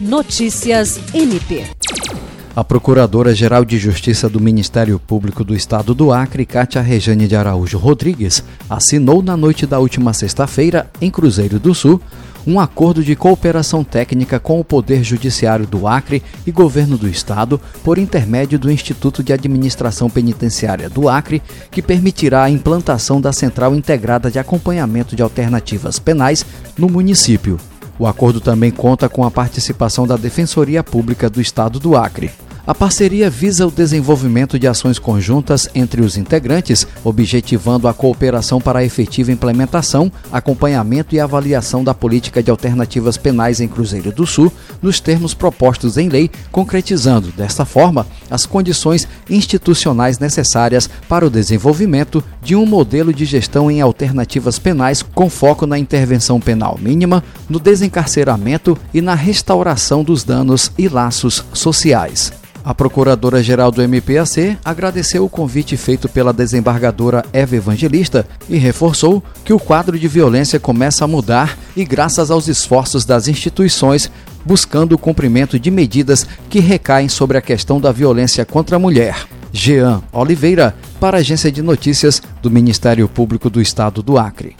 Notícias MP. A Procuradora-Geral de Justiça do Ministério Público do Estado do Acre, Cátia Rejane de Araújo Rodrigues, assinou na noite da última sexta-feira, em Cruzeiro do Sul, um acordo de cooperação técnica com o Poder Judiciário do Acre e Governo do Estado, por intermédio do Instituto de Administração Penitenciária do Acre, que permitirá a implantação da Central Integrada de Acompanhamento de Alternativas Penais no município. O acordo também conta com a participação da Defensoria Pública do Estado do Acre. A parceria visa o desenvolvimento de ações conjuntas entre os integrantes, objetivando a cooperação para a efetiva implementação, acompanhamento e avaliação da política de alternativas penais em Cruzeiro do Sul, nos termos propostos em lei, concretizando, desta forma, as condições institucionais necessárias para o desenvolvimento de um modelo de gestão em alternativas penais com foco na intervenção penal mínima, no desencarceramento e na restauração dos danos e laços sociais. A Procuradora-Geral do MPAC agradeceu o convite feito pela desembargadora Eva Evangelista e reforçou que o quadro de violência começa a mudar e graças aos esforços das instituições buscando o cumprimento de medidas que recaem sobre a questão da violência contra a mulher. Jean Oliveira, para a Agência de Notícias do Ministério Público do Estado do Acre.